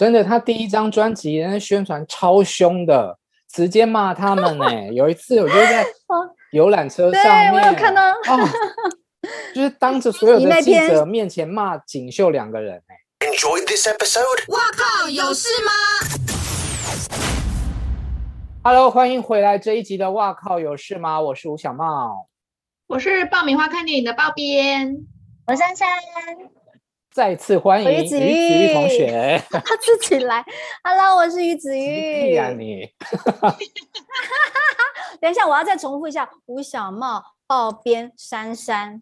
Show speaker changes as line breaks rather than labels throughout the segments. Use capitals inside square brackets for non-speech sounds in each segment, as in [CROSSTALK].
真的，他第一张专辑那宣传超凶的，直接骂他们呢、欸。[LAUGHS] 有一次，我就在游览车上面，
我有看到，
哦、就是当着所有的记者面前骂锦绣两个人、欸。Enjoy this episode。哇靠，有事吗？Hello，欢迎回来这一集的哇靠有事吗？我是吴小茂，
我是爆米花看电影的爆编，
我珊珊。
再次欢迎于子玉同 [LAUGHS] 学，
他自己来。Hello，我是于子 [LAUGHS] 玉。
呀你！[LAUGHS]
等一下，我要再重复一下：吴小茂、鲍编、珊珊。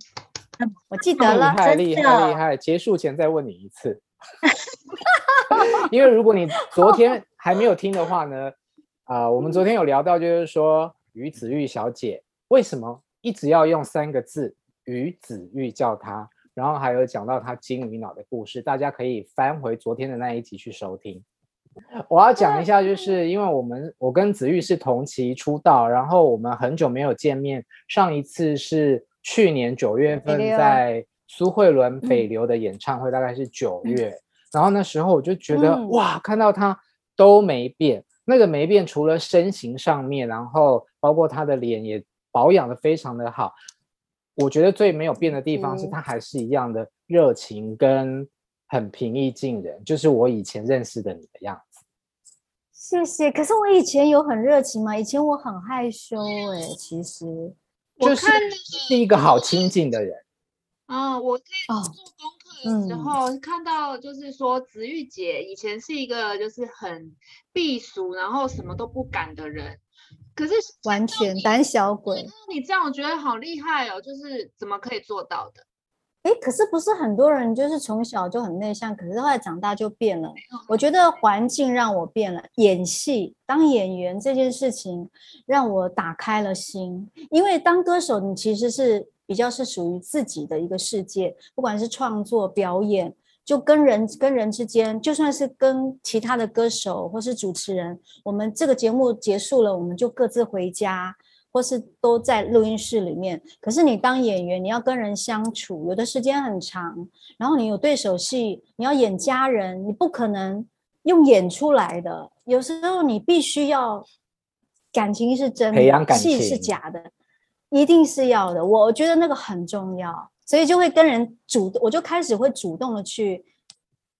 我记得了，
厉害厉害厉害！结束前再问你一次，因为如果你昨天还没有听的话呢，啊、呃，我们昨天有聊到，就是说于子玉小姐为什么一直要用三个字“于子玉”叫她。然后还有讲到他金鱼脑的故事，大家可以翻回昨天的那一集去收听。我要讲一下，就是因为我们我跟子玉是同期出道，然后我们很久没有见面，上一次是去年九月份在苏慧伦北流的演唱会，大概是九月。然后那时候我就觉得哇，看到他都没变，那个没变，除了身形上面，然后包括他的脸也保养的非常的好。我觉得最没有变的地方是他还是一样的热情跟很平易近人，就是我以前认识的你的样子。
谢谢。可是我以前有很热情吗？以前我很害羞哎、欸，其实
就是是一个好亲近的人。
啊，我在做功课的时候看到，就是说子玉姐以前是一个就是很避俗，然后什么都不敢的人。可是
完全胆小鬼，
你这样我觉得好厉害哦！就是怎么可以做到的？
哎，可是不是很多人就是从小就很内向，可是后来长大就变了。我觉得环境让我变了，演戏当演员这件事情让我打开了心。因为当歌手，你其实是比较是属于自己的一个世界，不管是创作、表演。就跟人跟人之间，就算是跟其他的歌手或是主持人，我们这个节目结束了，我们就各自回家，或是都在录音室里面。可是你当演员，你要跟人相处，有的时间很长，然后你有对手戏，你要演家人，你不可能用演出来的。有时候你必须要感情是真的，戏是假的，一定是要的。我觉得那个很重要。所以就会跟人主动，我就开始会主动的去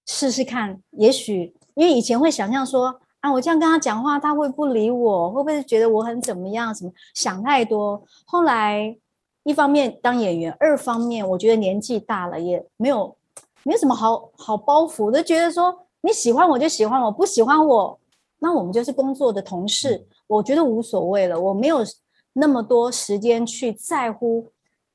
试试看。也许因为以前会想象说啊，我这样跟他讲话，他会不理我，会不会觉得我很怎么样？什么想太多。后来一方面当演员，二方面我觉得年纪大了，也没有没有什么好好包袱，就觉得说你喜欢我就喜欢我，不喜欢我，那我们就是工作的同事，我觉得无所谓了。我没有那么多时间去在乎。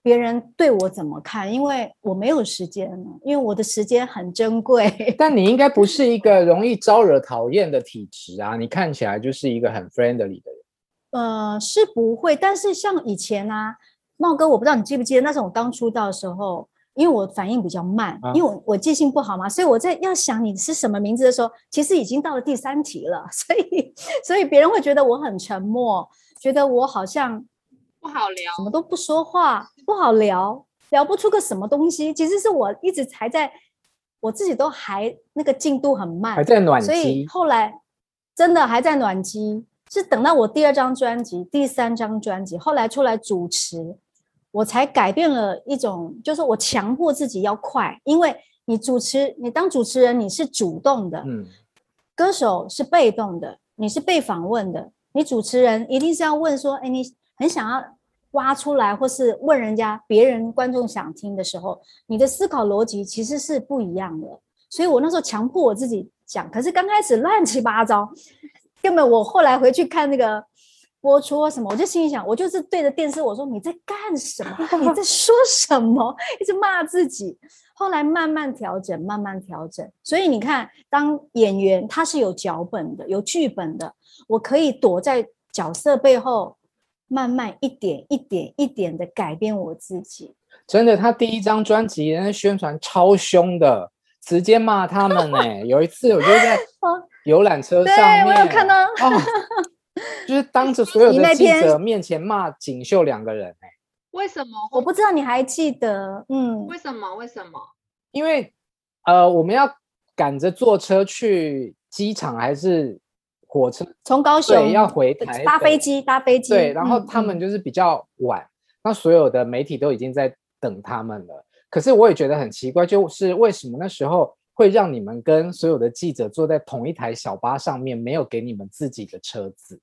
别人对我怎么看？因为我没有时间了，因为我的时间很珍贵。[LAUGHS]
但你应该不是一个容易招惹讨厌的体质啊！你看起来就是一个很 friendly 的人。
呃，是不会。但是像以前啊，茂哥，我不知道你记不记得，那时候我刚出道的时候，因为我反应比较慢，啊、因为我我记性不好嘛，所以我在要想你是什么名字的时候，其实已经到了第三题了。[LAUGHS] 所以，所以别人会觉得我很沉默，觉得我好像。
不好聊，
什么都不说话，不好聊，聊不出个什么东西。其实是我一直还在，我自己都还那个进度很慢，
还在暖机。
所以后来真的还在暖机，是等到我第二张专辑、第三张专辑，后来出来主持，我才改变了一种，就是我强迫自己要快，因为你主持，你当主持人你是主动的，嗯，歌手是被动的，你是被访问的，你主持人一定是要问说，哎，你。很想要挖出来，或是问人家别人观众想听的时候，你的思考逻辑其实是不一样的。所以我那时候强迫我自己讲，可是刚开始乱七八糟，根本我后来回去看那个播出或什么，我就心里想，我就是对着电视我说，你在干什么？你在 [LAUGHS] 说什么？一直骂自己。后来慢慢调整，慢慢调整。所以你看，当演员他是有脚本的，有剧本的，我可以躲在角色背后。慢慢一点一点一点的改变我自己。
真的，他第一张专辑那宣传超凶的，直接骂他们呢、欸。[LAUGHS] 有一次，我就在游览车上面，
我有看到，
哦、[LAUGHS] 就是当着所有的记者面前骂锦绣两个人、欸。
为什么？
我不知道你还记得？嗯，
为什么？为什么？
因为呃，我们要赶着坐车去机场还是火车？
从高雄
对要回台
搭飞机，搭飞机。
对，然后他们就是比较晚，嗯、那所有的媒体都已经在等他们了。可是我也觉得很奇怪，就是为什么那时候会让你们跟所有的记者坐在同一台小巴上面，没有给你们自己的车子？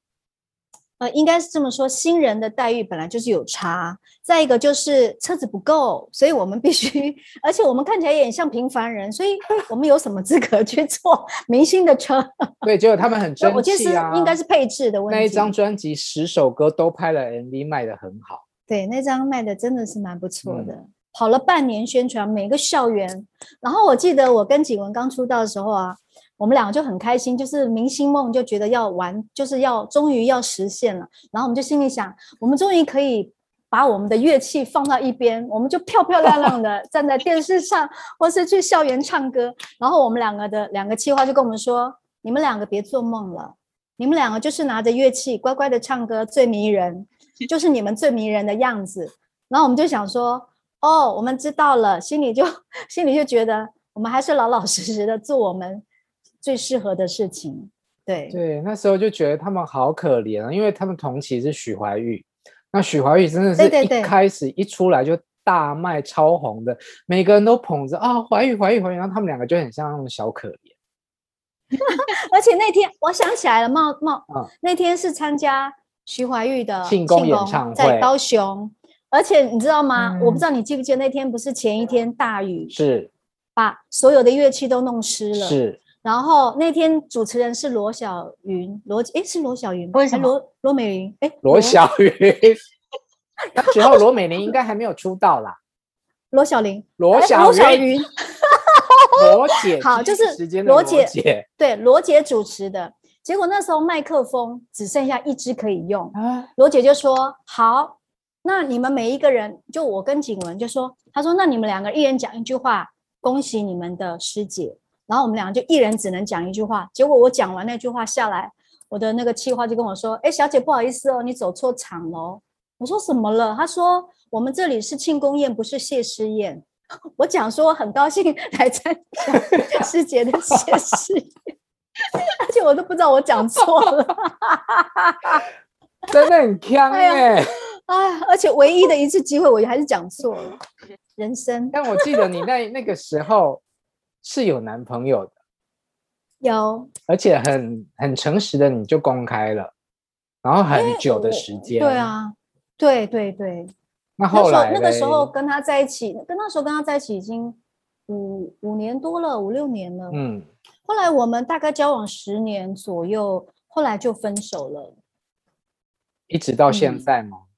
呃，应该是这么说，新人的待遇本来就是有差。再一个就是车子不够，所以我们必须，[LAUGHS] 而且我们看起来也很像平凡人，所以我们有什么资格 [LAUGHS] 去坐明星的车？
对，结果他们很争气啊。
我觉得应该是配置的问题。
那一张专辑十首歌都拍了 MV，卖的很好。
对，那张卖的真的是蛮不错的，嗯、跑了半年宣传，每个校园。然后我记得我跟景文刚出道的时候啊。我们两个就很开心，就是明星梦就觉得要完，就是要终于要实现了。然后我们就心里想，我们终于可以把我们的乐器放到一边，我们就漂漂亮亮的 [LAUGHS] 站在电视上，或是去校园唱歌。然后我们两个的两个企划就跟我们说：“你们两个别做梦了，你们两个就是拿着乐器乖乖的唱歌最迷人，就是你们最迷人的样子。”然后我们就想说：“哦，我们知道了。”心里就 [LAUGHS] 心里就觉得我们还是老老实实的做我们。最适合的事情，对
对，那时候就觉得他们好可怜啊，因为他们同期是许怀玉，那许怀玉真的是一开始一出来就大卖超红的，对对对，每个人都捧着啊，怀玉怀玉怀玉，然后他们两个就很像那种小可怜。[LAUGHS]
而且那天我想起来了，茂茂，嗯、那天是参加许怀玉的
庆功演唱会，
在高雄，而且你知道吗？嗯、我不知道你记不记得那天不是前一天大雨，
是
把所有的乐器都弄湿了，
是。
然后那天主持人是罗小云，罗诶是罗小云，还罗罗美玲？诶
罗小云，那时候罗美玲应该还没有出道啦。[LAUGHS]
罗小玲，
罗小云，罗姐，[LAUGHS]
好，就是罗姐，对，罗姐主持的。结果那时候麦克风只剩下一支可以用，罗姐就说：“好，那你们每一个人，就我跟景文就说，他说那你们两个一人讲一句话，恭喜你们的师姐。”然后我们两个就一人只能讲一句话，结果我讲完那句话下来，我的那个气话就跟我说：“哎，小姐不好意思哦，你走错场了。”我说：“什么了？”他说：“我们这里是庆功宴，不是谢师宴。”我讲说我很高兴来参加 [LAUGHS] 师姐的谢师宴，[LAUGHS] 而且我都不知道我讲错了，[LAUGHS]
真的很呛哎！
哎，而且唯一的一次机会，我还是讲错了，人生。
但我记得你那那个时候。是有男朋友的，
有，
而且很很诚实的，你就公开了，然后很久的时间，
对啊，对对对。
那后来
那个时候跟他在一起，跟那时候跟他在一起已经五五年多了，五六年了。嗯，后来我们大概交往十年左右，后来就分手了。
一直到现在吗？
嗯，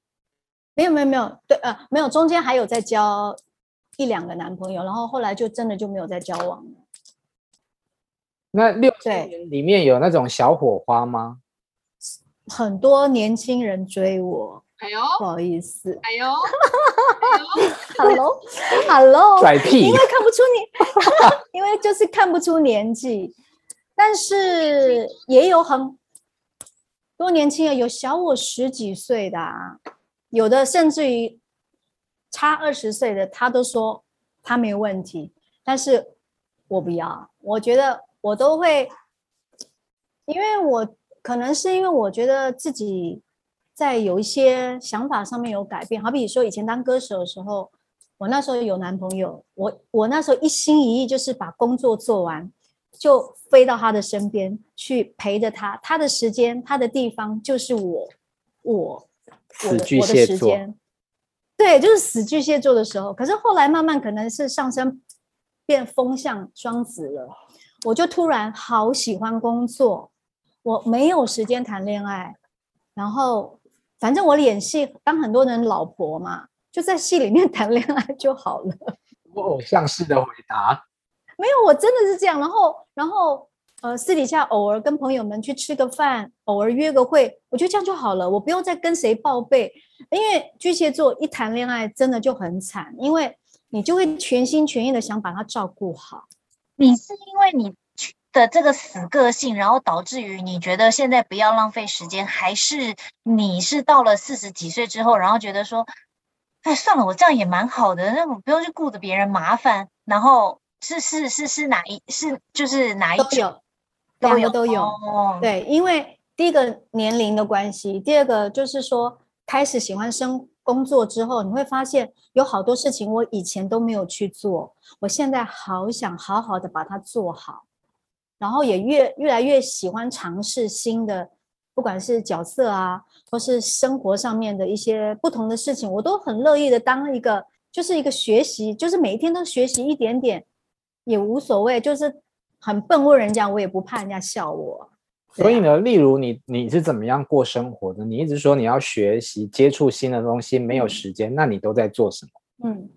没有没有没有，对呃，没有，中间还有在交。一两个男朋友，然后后来就真的就没有再交往了。
那六年里面有那种小火花吗？
很多年轻人追我，
哎呦，
不好意思，
哎呦，[LAUGHS]
Hello，Hello，
拽屁，
因为看不出你，[LAUGHS] 因为就是看不出年纪，但是也有很多年轻人，有小我十几岁的啊，有的甚至于。差二十岁的他都说他没有问题，但是我不要。我觉得我都会，因为我可能是因为我觉得自己在有一些想法上面有改变。好比说以前当歌手的时候，我那时候有男朋友，我我那时候一心一意就是把工作做完，就飞到他的身边去陪着他。他的时间，他的地方就是我，我我的我的时间。对，就是死巨蟹座的时候，可是后来慢慢可能是上升，变风向双子了，我就突然好喜欢工作，我没有时间谈恋爱，然后反正我演戏当很多人老婆嘛，就在戏里面 [LAUGHS] 谈恋爱就好了。
我偶像式的回答，
没有，我真的是这样，然后然后。呃，私底下偶尔跟朋友们去吃个饭，偶尔约个会，我觉得这样就好了。我不用再跟谁报备，因为巨蟹座一谈恋爱真的就很惨，因为你就会全心全意的想把他照顾好。
你是因为你的这个死个性，然后导致于你觉得现在不要浪费时间，还是你是到了四十几岁之后，然后觉得说，哎，算了，我这样也蛮好的，那我不用去顾着别人麻烦，然后。是是是是哪一是就是哪一
种两个都有。
哦、
对，因为第一个年龄的关系，第二个就是说开始喜欢生工作之后，你会发现有好多事情我以前都没有去做，我现在好想好好的把它做好，然后也越越来越喜欢尝试新的，不管是角色啊，或是生活上面的一些不同的事情，我都很乐意的当一个。就是一个学习，就是每一天都学习一点点，也无所谓。就是很笨问人家，我也不怕人家笑我。
所以呢，例如你你是怎么样过生活的？你一直说你要学习接触新的东西，没有时间，那你都在做什么？
嗯。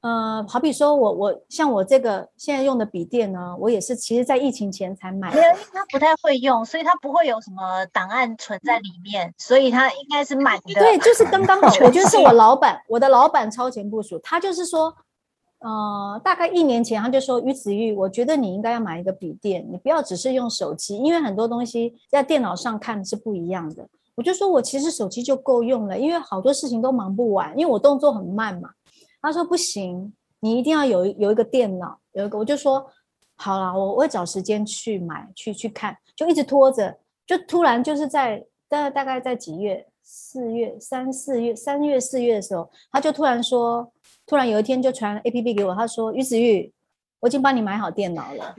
呃，好比说我我像我这个现在用的笔电呢，我也是其实在疫情前才买的。
因为他不太会用，所以他不会有什么档案存在里面，所以他应该是满的。
对，就是刚刚好。我觉得是我 [LAUGHS] 老板，我的老板超前部署，他就是说，呃，大概一年前他就说，于子玉，我觉得你应该要买一个笔电，你不要只是用手机，因为很多东西在电脑上看是不一样的。我就说我其实手机就够用了，因为好多事情都忙不完，因为我动作很慢嘛。他说不行，你一定要有有一个电脑，有一个我就说好了，我我会找时间去买去去看，就一直拖着，就突然就是在大大概在几月，四月三四月三月四月的时候，他就突然说，突然有一天就传 APP 给我，他说于子玉，我已经帮你买好电脑了，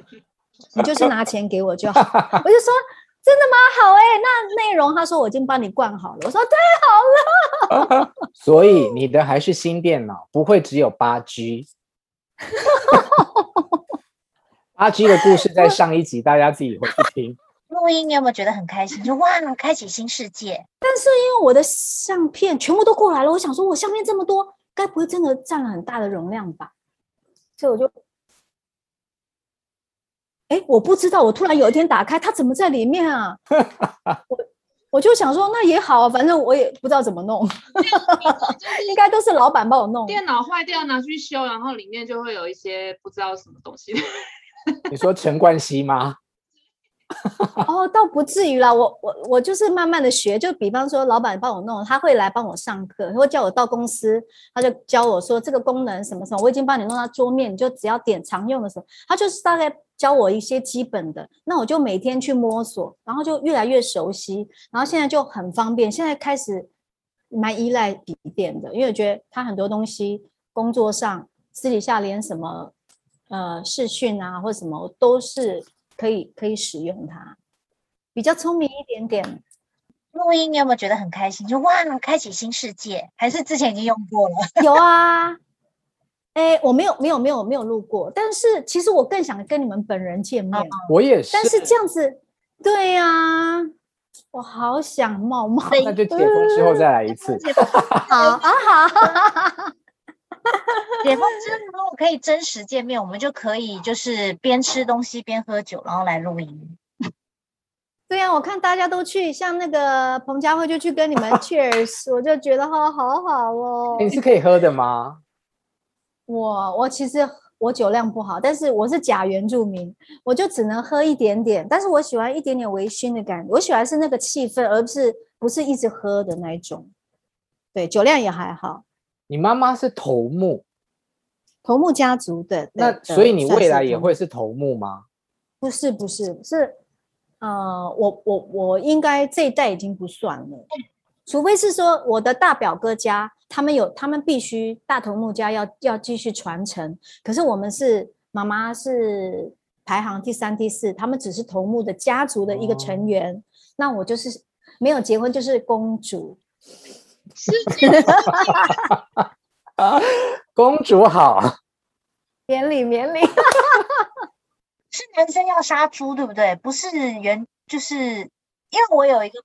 你就是拿钱给我就好，[LAUGHS] 我就说。真的吗？好哎，那内容他说我已经帮你灌好了。我说太好了。[LAUGHS]
所以你的还是新电脑，不会只有八 G。[LAUGHS] 八 G 的故事在上一集，大家自己回去听。
录音，你有没有觉得很开心？就哇，开启新世界。
但是因为我的相片全部都过来了，我想说我相片这么多，该不会真的占了很大的容量吧？所以我就。哎，我不知道，我突然有一天打开，它怎么在里面啊？[LAUGHS] 我我就想说，那也好，反正我也不知道怎么弄，[LAUGHS] 应该都是老板帮我弄。
电脑坏掉拿去修，然后里面就会有一些不知道什么东西。[LAUGHS]
你说陈冠希吗？
哦，倒不至于啦，我我我就是慢慢的学，就比方说老板帮我弄，他会来帮我上课，他会叫我到公司，他就教我说这个功能什么什么，我已经帮你弄到桌面，你就只要点常用的时候，他就是大概教我一些基本的，那我就每天去摸索，然后就越来越熟悉，然后现在就很方便，现在开始蛮依赖笔电的，因为我觉得他很多东西工作上私底下连什么呃视讯啊或什么都是。可以可以使用它，比较聪明一点点。
录音你有没有觉得很开心？就哇，开启新世界，还是之前已经用过了？[LAUGHS]
有啊，哎，我没有没有没有没有录过，但是其实我更想跟你们本人见面。
我也是。
但是这样子，对呀、啊，我好想冒冒。
那就解封之后再来一次。[LAUGHS]
好啊好。
解封之后，如果可以真实见面，我们就可以就是边吃东西边喝酒，然后来录音。[LAUGHS]
对呀、啊，我看大家都去，像那个彭佳慧就去跟你们 Cheers，[LAUGHS] 我就觉得哈好好哦。
你是可以喝的吗？[LAUGHS]
我我其实我酒量不好，但是我是假原住民，我就只能喝一点点。但是我喜欢一点点微醺的感觉，我喜欢是那个气氛，而不是不是一直喝的那一种。对，酒量也还好。
你妈妈是头目，
头目家族的，
那所以你未来也会是头目吗？
不是，不是，是，呃，我我我应该这一代已经不算了，除非是说我的大表哥家，他们有，他们必须大头目家要要继续传承。可是我们是妈妈是排行第三、第四，他们只是头目的家族的一个成员。哦、那我就是没有结婚，就是公主。
是 [LAUGHS]
公主好，
免礼免礼，[LAUGHS]
是男生要杀猪对不对？不是原就是，因为我有一个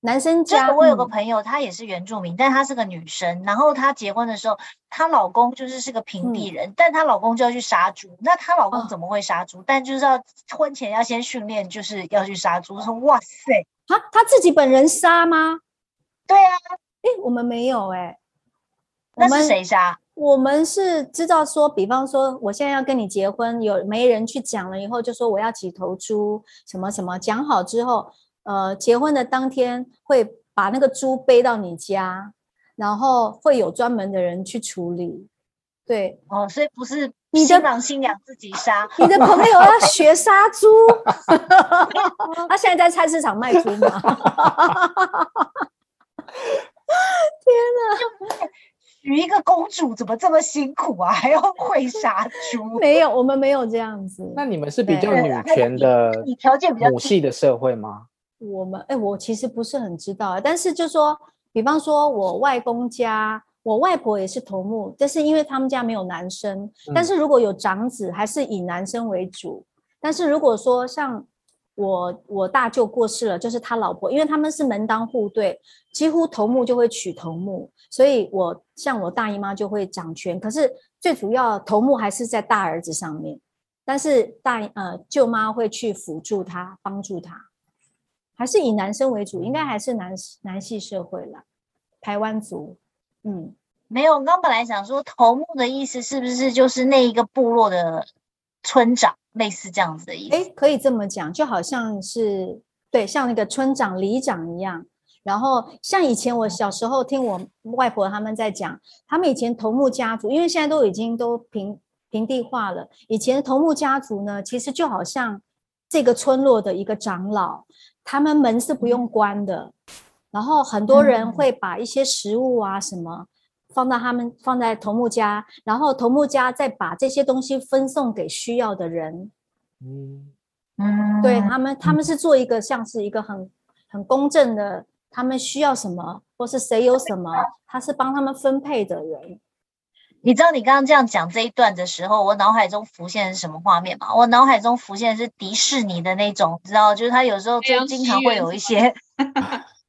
男生家，
我有个朋友，她也是原住民，嗯、但她是个女生。然后她结婚的时候，她老公就是是个平地人，嗯、但她老公就要去杀猪。那她老公怎么会杀猪？哦、但就是要婚前要先训练，就是要去杀猪。说哇塞，
啊，她自己本人杀吗？
对啊。
哎，我们没有哎，
那是谁杀？
我们是知道说，比方说，我现在要跟你结婚，有媒人去讲了以后，就说我要几头猪，什么什么，讲好之后，呃，结婚的当天会把那个猪背到你家，然后会有专门的人去处理。对
哦，所以不是
你的
新郎新娘自己杀，
你的朋友要 [LAUGHS] 学杀猪，[LAUGHS] 他现在在菜市场卖猪吗？[LAUGHS]
娶一个公主怎么这么辛苦啊？[LAUGHS] 还要会杀猪？
没有，我们没有这样子。
那你们是比较女权的，
你条件比较
母系的社会吗？
我们哎，我其实不是很知道，但是就说，比方说我外公家，我外婆也是头目，但是因为他们家没有男生，但是如果有长子，还是以男生为主。但是如果说像我我大舅过世了，就是他老婆，因为他们是门当户对，几乎头目就会娶头目，所以我像我大姨妈就会掌权。可是最主要头目还是在大儿子上面，但是大呃舅妈会去辅助他，帮助他，还是以男生为主，应该还是男男系社会了。台湾族，嗯，
没有。我刚本来想说头目的意思是不是就是那一个部落的村长？类似这样子的意思，
哎，可以这么讲，就好像是对，像那个村长、里长一样。然后像以前我小时候听我外婆他们在讲，他们以前头目家族，因为现在都已经都平平地化了。以前头目家族呢，其实就好像这个村落的一个长老，他们门是不用关的，然后很多人会把一些食物啊什么。放到他们放在头目家，然后头目家再把这些东西分送给需要的人。
嗯
嗯，对他们，他们是做一个像是一个很很公正的，他们需要什么或是谁有什么，他是帮他们分配的人。
你知道你刚刚这样讲这一段的时候，我脑海中浮现的是什么画面吗？我脑海中浮现的是迪士尼的那种，知道，就是他有时候就经常会有一些。[LAUGHS]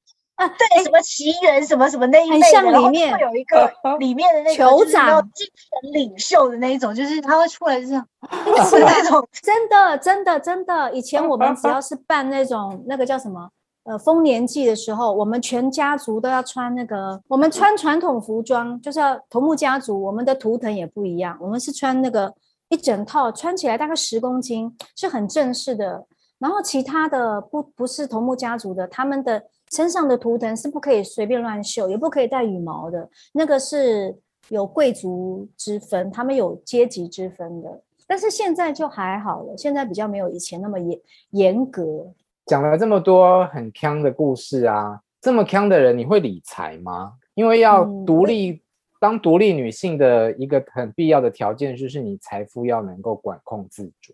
啊，对，什么奇缘，什么什么那一类的，
像里面
会有一个 [LAUGHS] 里面的那个酋长，精神领袖的那一种，就是他会出来 [LAUGHS] 这样，[LAUGHS] 是那种
真的，真的，真的。以前我们只要是办那种那个叫什么呃丰年祭的时候，我们全家族都要穿那个，我们穿传统服装，就是要头目家族，我们的图腾也不一样，我们是穿那个一整套，穿起来大概十公斤，是很正式的。然后其他的不不是头目家族的，他们的。身上的图腾是不可以随便乱绣，也不可以带羽毛的。那个是有贵族之分，他们有阶级之分的。但是现在就还好了，现在比较没有以前那么严严格。
讲了这么多很锵的故事啊，这么锵的人，你会理财吗？因为要独立，嗯、当独立女性的一个很必要的条件，就是你财富要能够管控自主。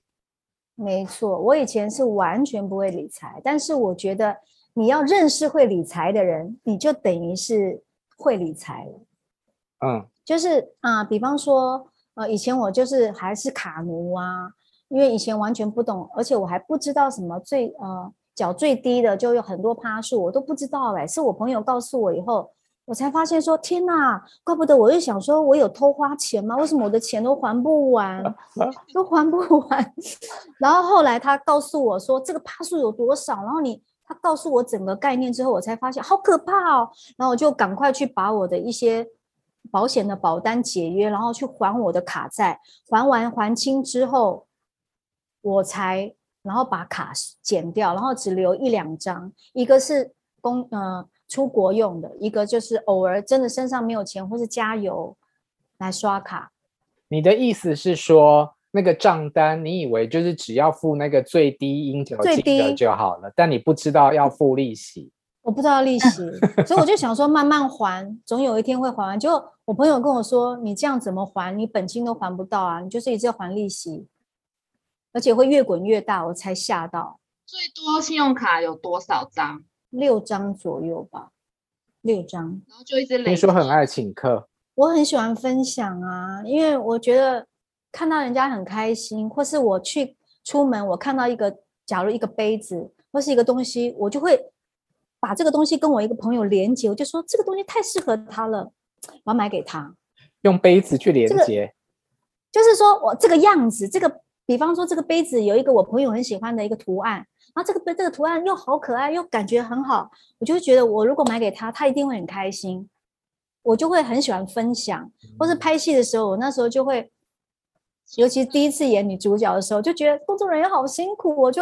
没错，我以前是完全不会理财，但是我觉得。你要认识会理财的人，你就等于是会理财了。
嗯，
就是啊、呃，比方说，呃，以前我就是还是卡奴啊，因为以前完全不懂，而且我还不知道什么最呃缴最低的就有很多趴数，我都不知道哎，是我朋友告诉我以后，我才发现说天哪，怪不得我就想说我有偷花钱吗？为什么我的钱都还不完，[LAUGHS] 都还不完？[LAUGHS] 然后后来他告诉我说这个趴数有多少，然后你。他告诉我整个概念之后，我才发现好可怕哦。然后我就赶快去把我的一些保险的保单解约，然后去还我的卡债。还完还清之后，我才然后把卡剪掉，然后只留一两张，一个是公呃出国用的，一个就是偶尔真的身上没有钱或是加油来刷卡。
你的意思是说？那个账单，你以为就是只要付那个最低应缴金额就好了，但你不知道要付利息。
我不知道利息，所以我就想说慢慢还，[LAUGHS] 总有一天会还完。结果我朋友跟我说：“你这样怎么还？你本金都还不到啊！你就是一直要还利息，而且会越滚越大。”我才吓到。
最多信用卡有多少张？
六张左右吧，六张。
然后就一直累。
听说很爱请客，
我很喜欢分享啊，因为我觉得。看到人家很开心，或是我去出门，我看到一个，假如一个杯子或是一个东西，我就会把这个东西跟我一个朋友连接，我就说这个东西太适合他了，我要买给他。
用杯子去连接，
这个，就是说我这个样子，这个比方说这个杯子有一个我朋友很喜欢的一个图案，然后这个杯这个图案又好可爱，又感觉很好，我就会觉得我如果买给他，他一定会很开心，我就会很喜欢分享，或是拍戏的时候，我那时候就会。尤其第一次演女主角的时候，就觉得工作人员好辛苦，我就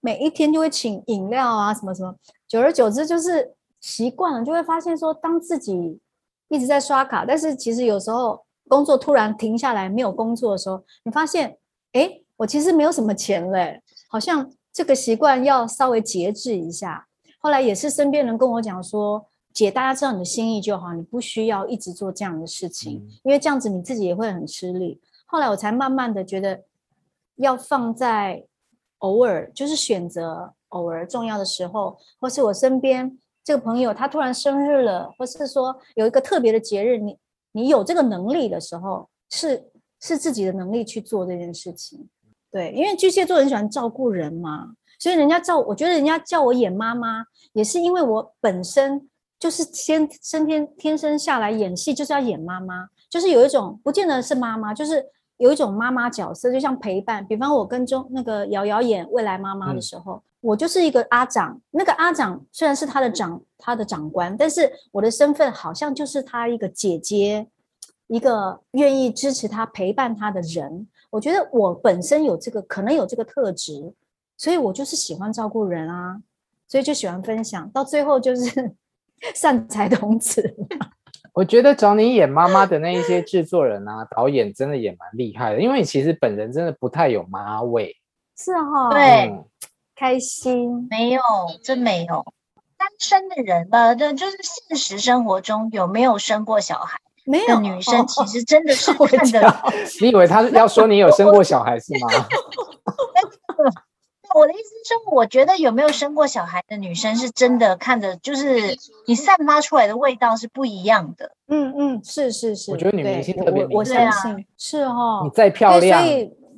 每一天就会请饮料啊，什么什么。久而久之，就是习惯了，就会发现说，当自己一直在刷卡，但是其实有时候工作突然停下来没有工作的时候，你发现，哎，我其实没有什么钱嘞，好像这个习惯要稍微节制一下。后来也是身边人跟我讲说，姐，大家知道你的心意就好，你不需要一直做这样的事情，嗯、因为这样子你自己也会很吃力。后来我才慢慢的觉得，要放在偶尔，就是选择偶尔重要的时候，或是我身边这个朋友他突然生日了，或是说有一个特别的节日，你你有这个能力的时候，是是自己的能力去做这件事情。对，因为巨蟹座很喜欢照顾人嘛。所以人家叫我觉得人家叫我演妈妈，也是因为我本身就是先生天天生下来演戏就是要演妈妈，就是有一种不见得是妈妈，就是有一种妈妈角色，就像陪伴。比方我跟中那个瑶瑶演未来妈妈的时候，嗯、我就是一个阿长。那个阿长虽然是他的长他的长官，但是我的身份好像就是他一个姐姐，一个愿意支持他陪伴他的人。我觉得我本身有这个可能有这个特质。所以我就是喜欢照顾人啊，所以就喜欢分享，到最后就是 [LAUGHS] 善财童子。
我觉得找你演妈妈的那一些制作人啊、导演真的也蛮厉害的，因为你其实本人真的不太有妈味。
是哈、哦，
对，
嗯、[TSK]
开心
没有，真没有。单身的人吧，对，就是现实生活中有没有生过小孩？
没有。
女生其实真的是 [LAUGHS] 看的。
你以为他要说你有生过小孩是吗？[LAUGHS] [LAUGHS]
我的意思是说，我觉得有没有生过小孩的女生是真的看着，就是你散发出来的味道是不一样的。
嗯嗯，是是是。
我觉得女明星特别
我相信是哦。
你再漂亮，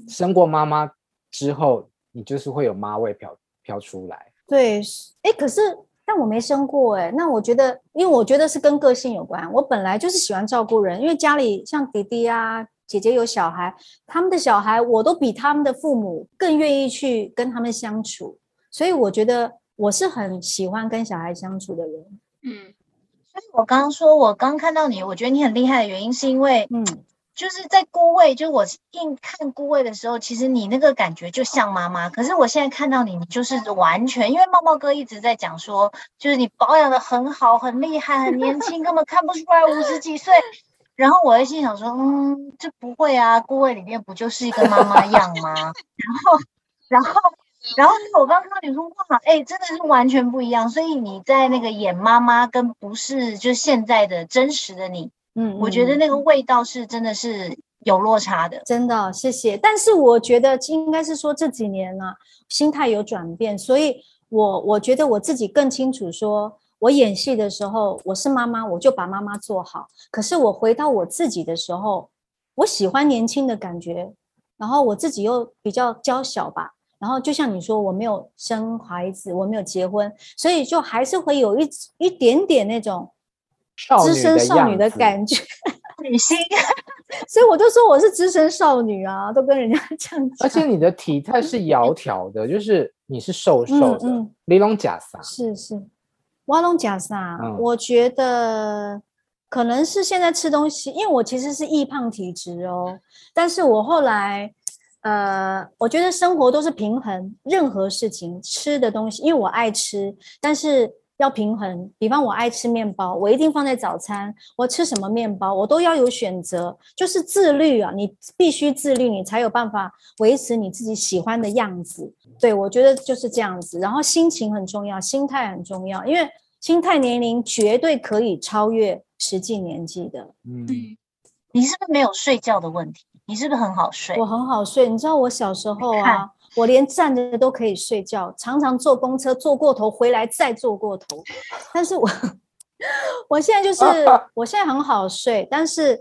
生过妈妈之后，你就是会有妈味飘飘出来。
对，哎，可是但我没生过哎，那我觉得，因为我觉得是跟个性有关。我本来就是喜欢照顾人，因为家里像弟弟啊。姐姐有小孩，他们的小孩我都比他们的父母更愿意去跟他们相处，所以我觉得我是很喜欢跟小孩相处的人。
嗯，所以我刚刚说，我刚看到你，我觉得你很厉害的原因是因为，嗯，就是在孤位，就是我硬看孤位的时候，其实你那个感觉就像妈妈，可是我现在看到你，你就是完全，因为茂茂哥一直在讲说，就是你保养的很好，很厉害，很年轻，根本看不出来五十几岁。然后我的心想说，嗯，这不会啊，顾问里面不就是一个妈妈样吗？然后，然后，然后我刚刚看到你说，哇，哎，真的是完全不一样。所以你在那个演妈妈跟不是就现在的真实的你，嗯，我觉得那个味道是真的是有落差的，
真的，谢谢。但是我觉得应该是说这几年呢，心态有转变，所以我我觉得我自己更清楚说。我演戏的时候，我是妈妈，我就把妈妈做好。可是我回到我自己的时候，我喜欢年轻的感觉，然后我自己又比较娇小吧。然后就像你说，我没有生孩子，我没有结婚，所以就还是会有一一点点那种资深少女的感觉，[LAUGHS]
女性。[LAUGHS]
所以我就说我是资深少女啊，都跟人家这样讲。
而且你的体态是窈窕的，就是你是瘦瘦的，玲珑假发，
是是。挖龙假啥？嗯、我觉得可能是现在吃东西，因为我其实是易胖体质哦。但是我后来，呃，我觉得生活都是平衡，任何事情吃的东西，因为我爱吃，但是要平衡。比方我爱吃面包，我一定放在早餐。我吃什么面包，我都要有选择，就是自律啊！你必须自律，你才有办法维持你自己喜欢的样子。对，我觉得就是这样子。然后心情很重要，心态很重要，因为心态年龄绝对可以超越实际年纪的。
嗯，你是不是没有睡觉的问题？你是不是很好睡？
我很好睡。你知道我小时候啊，看我连站着都可以睡觉，常常坐公车坐过头回来再坐过头。但是我 [LAUGHS] 我现在就是 [LAUGHS] 我现在很好睡，但是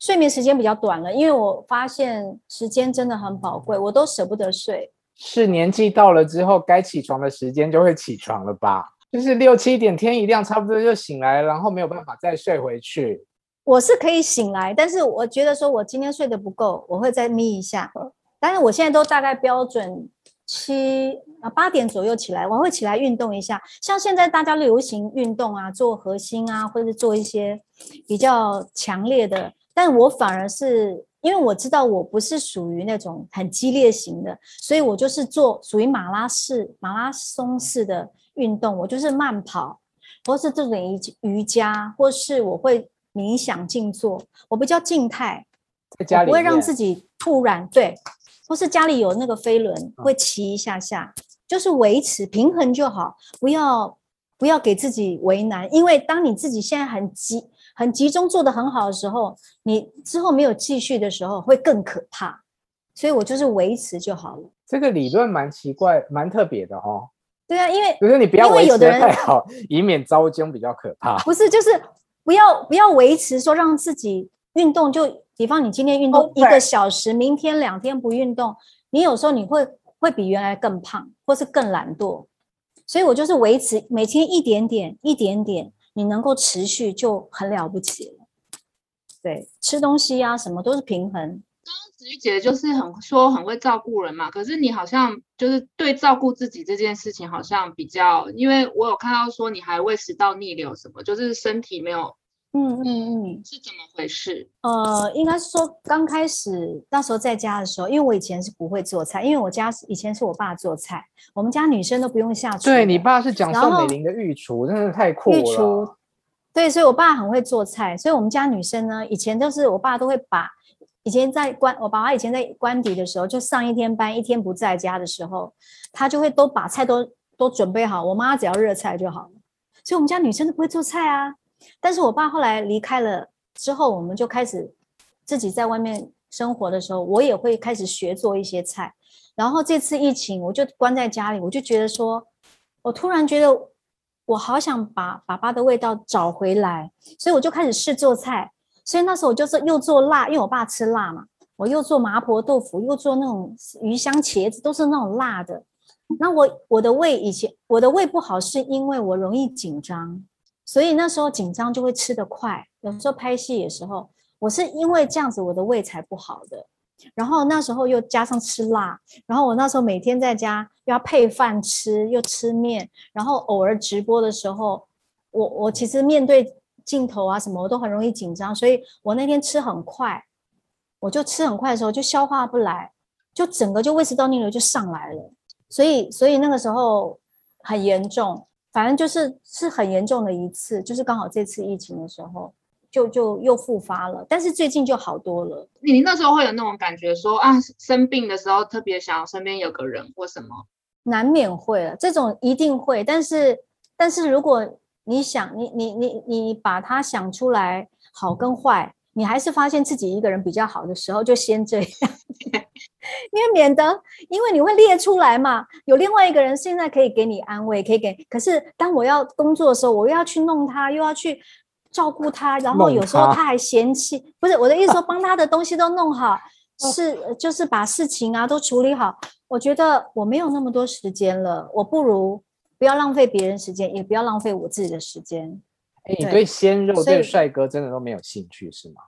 睡眠时间比较短了，因为我发现时间真的很宝贵，我都舍不得睡。
是年纪到了之后，该起床的时间就会起床了吧？就是六七点天一亮，差不多就醒来，然后没有办法再睡回去。
我是可以醒来，但是我觉得说我今天睡得不够，我会再眯一下。但是我现在都大概标准七啊八点左右起来，我会起来运动一下。像现在大家流行运动啊，做核心啊，或者是做一些比较强烈的，但我反而是。因为我知道我不是属于那种很激烈型的，所以我就是做属于马拉式、马拉松式的运动。我就是慢跑，或是这种瑜瑜伽，或是我会冥想静坐。我比较静态，
在家里
不会让自己突然对，或是家里有那个飞轮会骑一下下，嗯、就是维持平衡就好，不要不要给自己为难，因为当你自己现在很急很集中做得很好的时候，你之后没有继续的时候会更可怕，所以我就是维持就好了。
这个理论蛮奇怪，蛮特别的哦。
对啊，因为
就是你不要维持的太好，以免遭殃比较可怕。
不是，就是不要不要维持说让自己运动，就比方你今天运动一个小时明天两天不运动，你有时候你会会比原来更胖，或是更懒惰。所以我就是维持每天一点点一点点，你能够持续就很了不起了。对，吃东西啊什么都是平衡。
子玉姐就是很说很会照顾人嘛，可是你好像就是对照顾自己这件事情好像比较，因为我有看到说你还胃食道逆流什么，就是身体没有，
嗯嗯嗯，
是怎么回事？
呃，应该是说刚开始那时候在家的时候，因为我以前是不会做菜，因为我家以前是我爸做菜，我们家女生都不用下厨。
对，你爸是讲宋美龄的御厨，真的太酷了。御厨，
对，所以我爸很会做菜，所以我们家女生呢，以前都是我爸都会把。以前在官，我爸爸以前在官邸的时候，就上一天班，一天不在家的时候，他就会都把菜都都准备好，我妈只要热菜就好了。所以，我们家女生都不会做菜啊。但是我爸后来离开了之后，我们就开始自己在外面生活的时候，我也会开始学做一些菜。然后这次疫情，我就关在家里，我就觉得说，我突然觉得我好想把爸爸的味道找回来，所以我就开始试做菜。所以那时候我就是又做辣，因为我爸吃辣嘛，我又做麻婆豆腐，又做那种鱼香茄子，都是那种辣的。那我我的胃以前我的胃不好，是因为我容易紧张，所以那时候紧张就会吃得快。有时候拍戏的时候，我是因为这样子我的胃才不好的。然后那时候又加上吃辣，然后我那时候每天在家要配饭吃，又吃面，然后偶尔直播的时候，我我其实面对。镜头啊，什么我都很容易紧张，所以我那天吃很快，我就吃很快的时候就消化不来，就整个就胃食道逆流就上来了，所以所以那个时候很严重，反正就是是很严重的一次，就是刚好这次疫情的时候就就又复发了，但是最近就好多了。
你那时候会有那种感觉说啊，生病的时候特别想要身边有个人或什么？
难免会了，这种一定会，但是但是如果。你想，你你你你把它想出来，好跟坏，你还是发现自己一个人比较好的时候，就先这样，[LAUGHS] 因为免得，因为你会列出来嘛，有另外一个人现在可以给你安慰，可以给，可是当我要工作的时候，我又要去弄他，又要去照顾他，然后有时候他还嫌弃，不是我的意思说，帮他的东西都弄好，[LAUGHS] 是就是把事情啊都处理好，我觉得我没有那么多时间了，我不如。不要浪费别人时间，也不要浪费我自己的时间。
哎，你对鲜肉、对帅哥真的都没有兴趣是吗？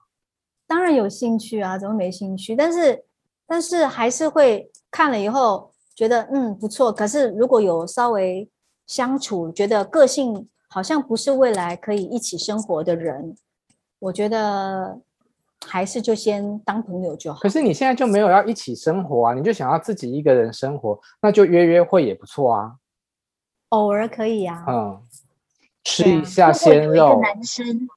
当然有兴趣啊，怎么没兴趣？但是，但是还是会看了以后觉得嗯不错。可是如果有稍微相处，觉得个性好像不是未来可以一起生活的人，我觉得还是就先当朋友就好。
可是你现在就没有要一起生活啊？你就想要自己一个人生活，那就约约会也不错啊。
偶尔可以呀、啊，
嗯，吃一下鲜肉。
如果有一个男生，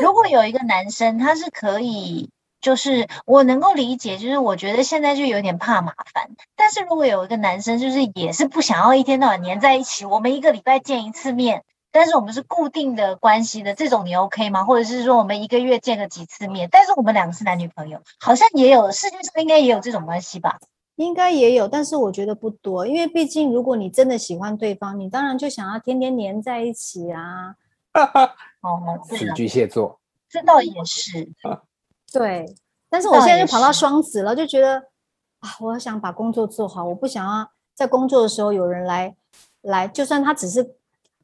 如果有一个男生，他是可以，就是我能够理解，就是我觉得现在就有点怕麻烦。但是如果有一个男生，就是也是不想要一天到晚黏在一起，我们一个礼拜见一次面，但是我们是固定的关系的，这种你 OK 吗？或者是说我们一个月见个几次面，但是我们两个是男女朋友，好像也有，世界上应该也有这种关系吧？
应该也有，但是我觉得不多，因为毕竟如果你真的喜欢对方，你当然就想要天天黏在一起啊。[LAUGHS]
哦，
是巨蟹座，
这倒也是。[LAUGHS]
对，但是我现在就跑到双子了，就觉得啊，我想把工作做好，我不想要在工作的时候有人来来，就算他只是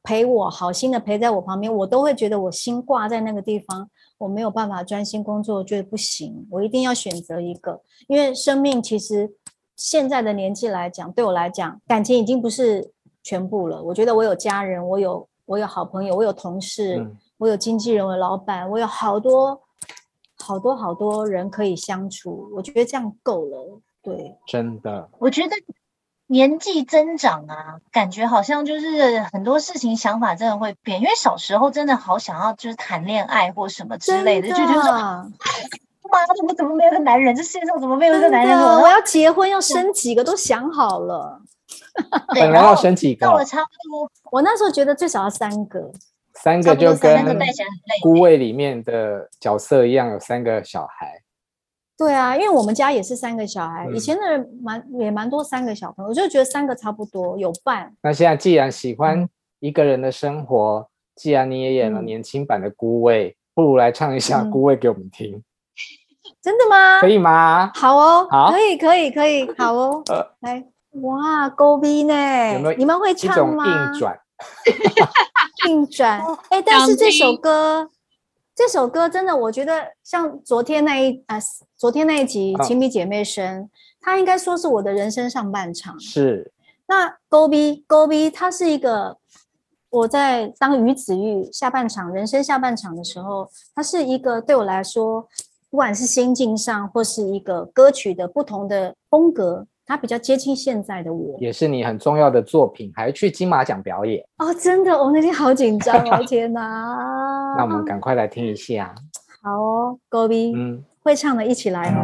陪我，好心的陪在我旁边，我都会觉得我心挂在那个地方，我没有办法专心工作，我觉得不行，我一定要选择一个，因为生命其实。现在的年纪来讲，对我来讲，感情已经不是全部了。我觉得我有家人，我有我有好朋友，我有同事，嗯、我有经纪人，我有老板，我有好多好多好多人可以相处。我觉得这样够了。对，
真的。
我觉得年纪增长啊，感觉好像就是很多事情想法真的会变。因为小时候真的好想要就是谈恋爱或什么之类的，的就觉得说。妈的，我怎么没有个男人？这世界上怎么没有一个男人？
我要结婚要生几个都想好了。
本来要生几个？
到了差不多。
我那时候觉得最少要三个。
三个就跟孤味里面的角色一样，有三个小孩。
对啊，因为我们家也是三个小孩，嗯、以前的人蛮也蛮多三个小朋友，我就觉得三个差不多有伴。
那现在既然喜欢一个人的生活，嗯、既然你也演了年轻版的孤味，嗯、不如来唱一下孤味给我们听。嗯、
真的吗？
可以吗？
好哦，好，可以，可以，可以，[LAUGHS] 好哦。呃、来，哇，勾逼呢？有没有你们会唱吗？
硬转。[LAUGHS]
硬转，哎、欸，但是这首歌，这首歌真的，我觉得像昨天那一啊，昨天那一集《情比姐妹声》，它应该说是我的人生上半场。
是。
那勾逼勾逼，它是一个我在当于子玉下半场人生下半场的时候，它是一个对我来说，不管是心境上或是一个歌曲的不同的风格。它比较接近现在的我，
也是你很重要的作品，还去金马奖表演
哦！真的，我那天好紧张哦！[LAUGHS] 天哪！
那我们赶快来听一下。[LAUGHS]
好哦，高 B，嗯，会唱的一起来哦。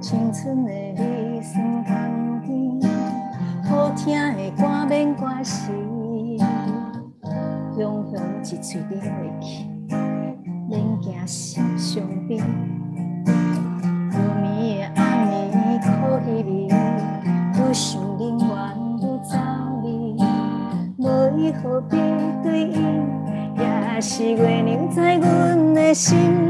青春听的歌免关系。雄雄一喙你会去，免惊心伤悲。暝暝的暗暝苦暜暝，愈想宁愿愈走离。无伊何必对伊，也是月亮在阮的心。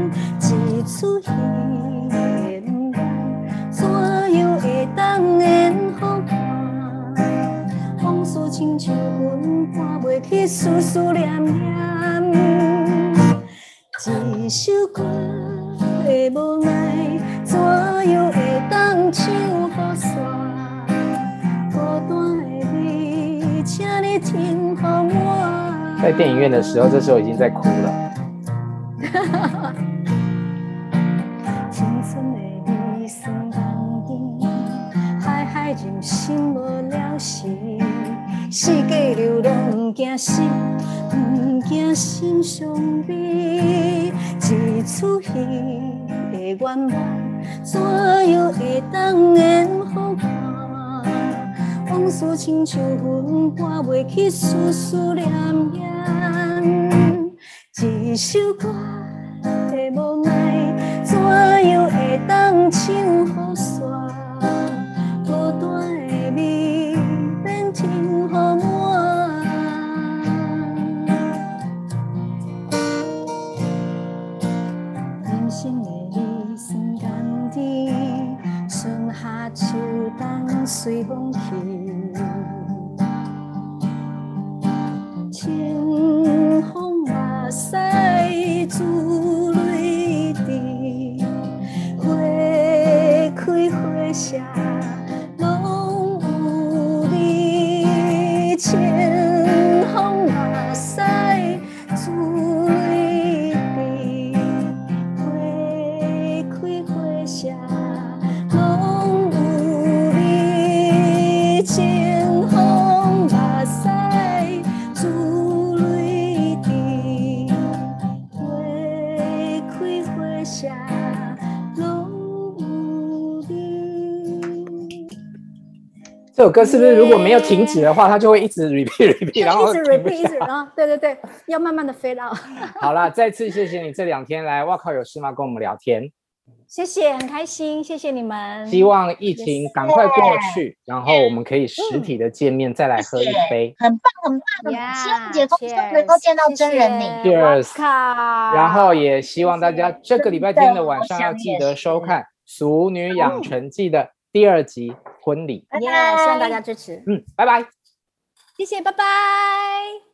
时候，这时候已经在哭了。[LAUGHS]
青春的你酸甘甜，海海人生无了时。四界流浪，不惊心，不惊心伤悲。一出戏的圆满，怎样会当演好看？往事亲像阮搬袂去，思思念念。一首歌的无奈，怎样会当唱好煞？孤单的味变成好我。人生的旅程甘
甜，春夏秋冬随风去。想。这首歌是不是如果没有停止的话，它就会一直 repeat repeat，然后
一直 repeat 一直，然后对对对，要慢慢的 fade out。[LAUGHS]
好啦，再次谢谢你这两天来，哇靠，有事吗？跟我们聊天。
谢谢，很开心，谢谢你们。
希望疫情赶快过去，然后我们可以实体的见面，再来喝一杯。
很棒，很棒，希望解封之后能够见到真人你。
Cheers。然后也希望大家这个礼拜天的晚上要记得收看《俗女养成记》的第二集。婚礼，
耶！希望大家支持。
嗯，拜拜。
谢谢，拜拜。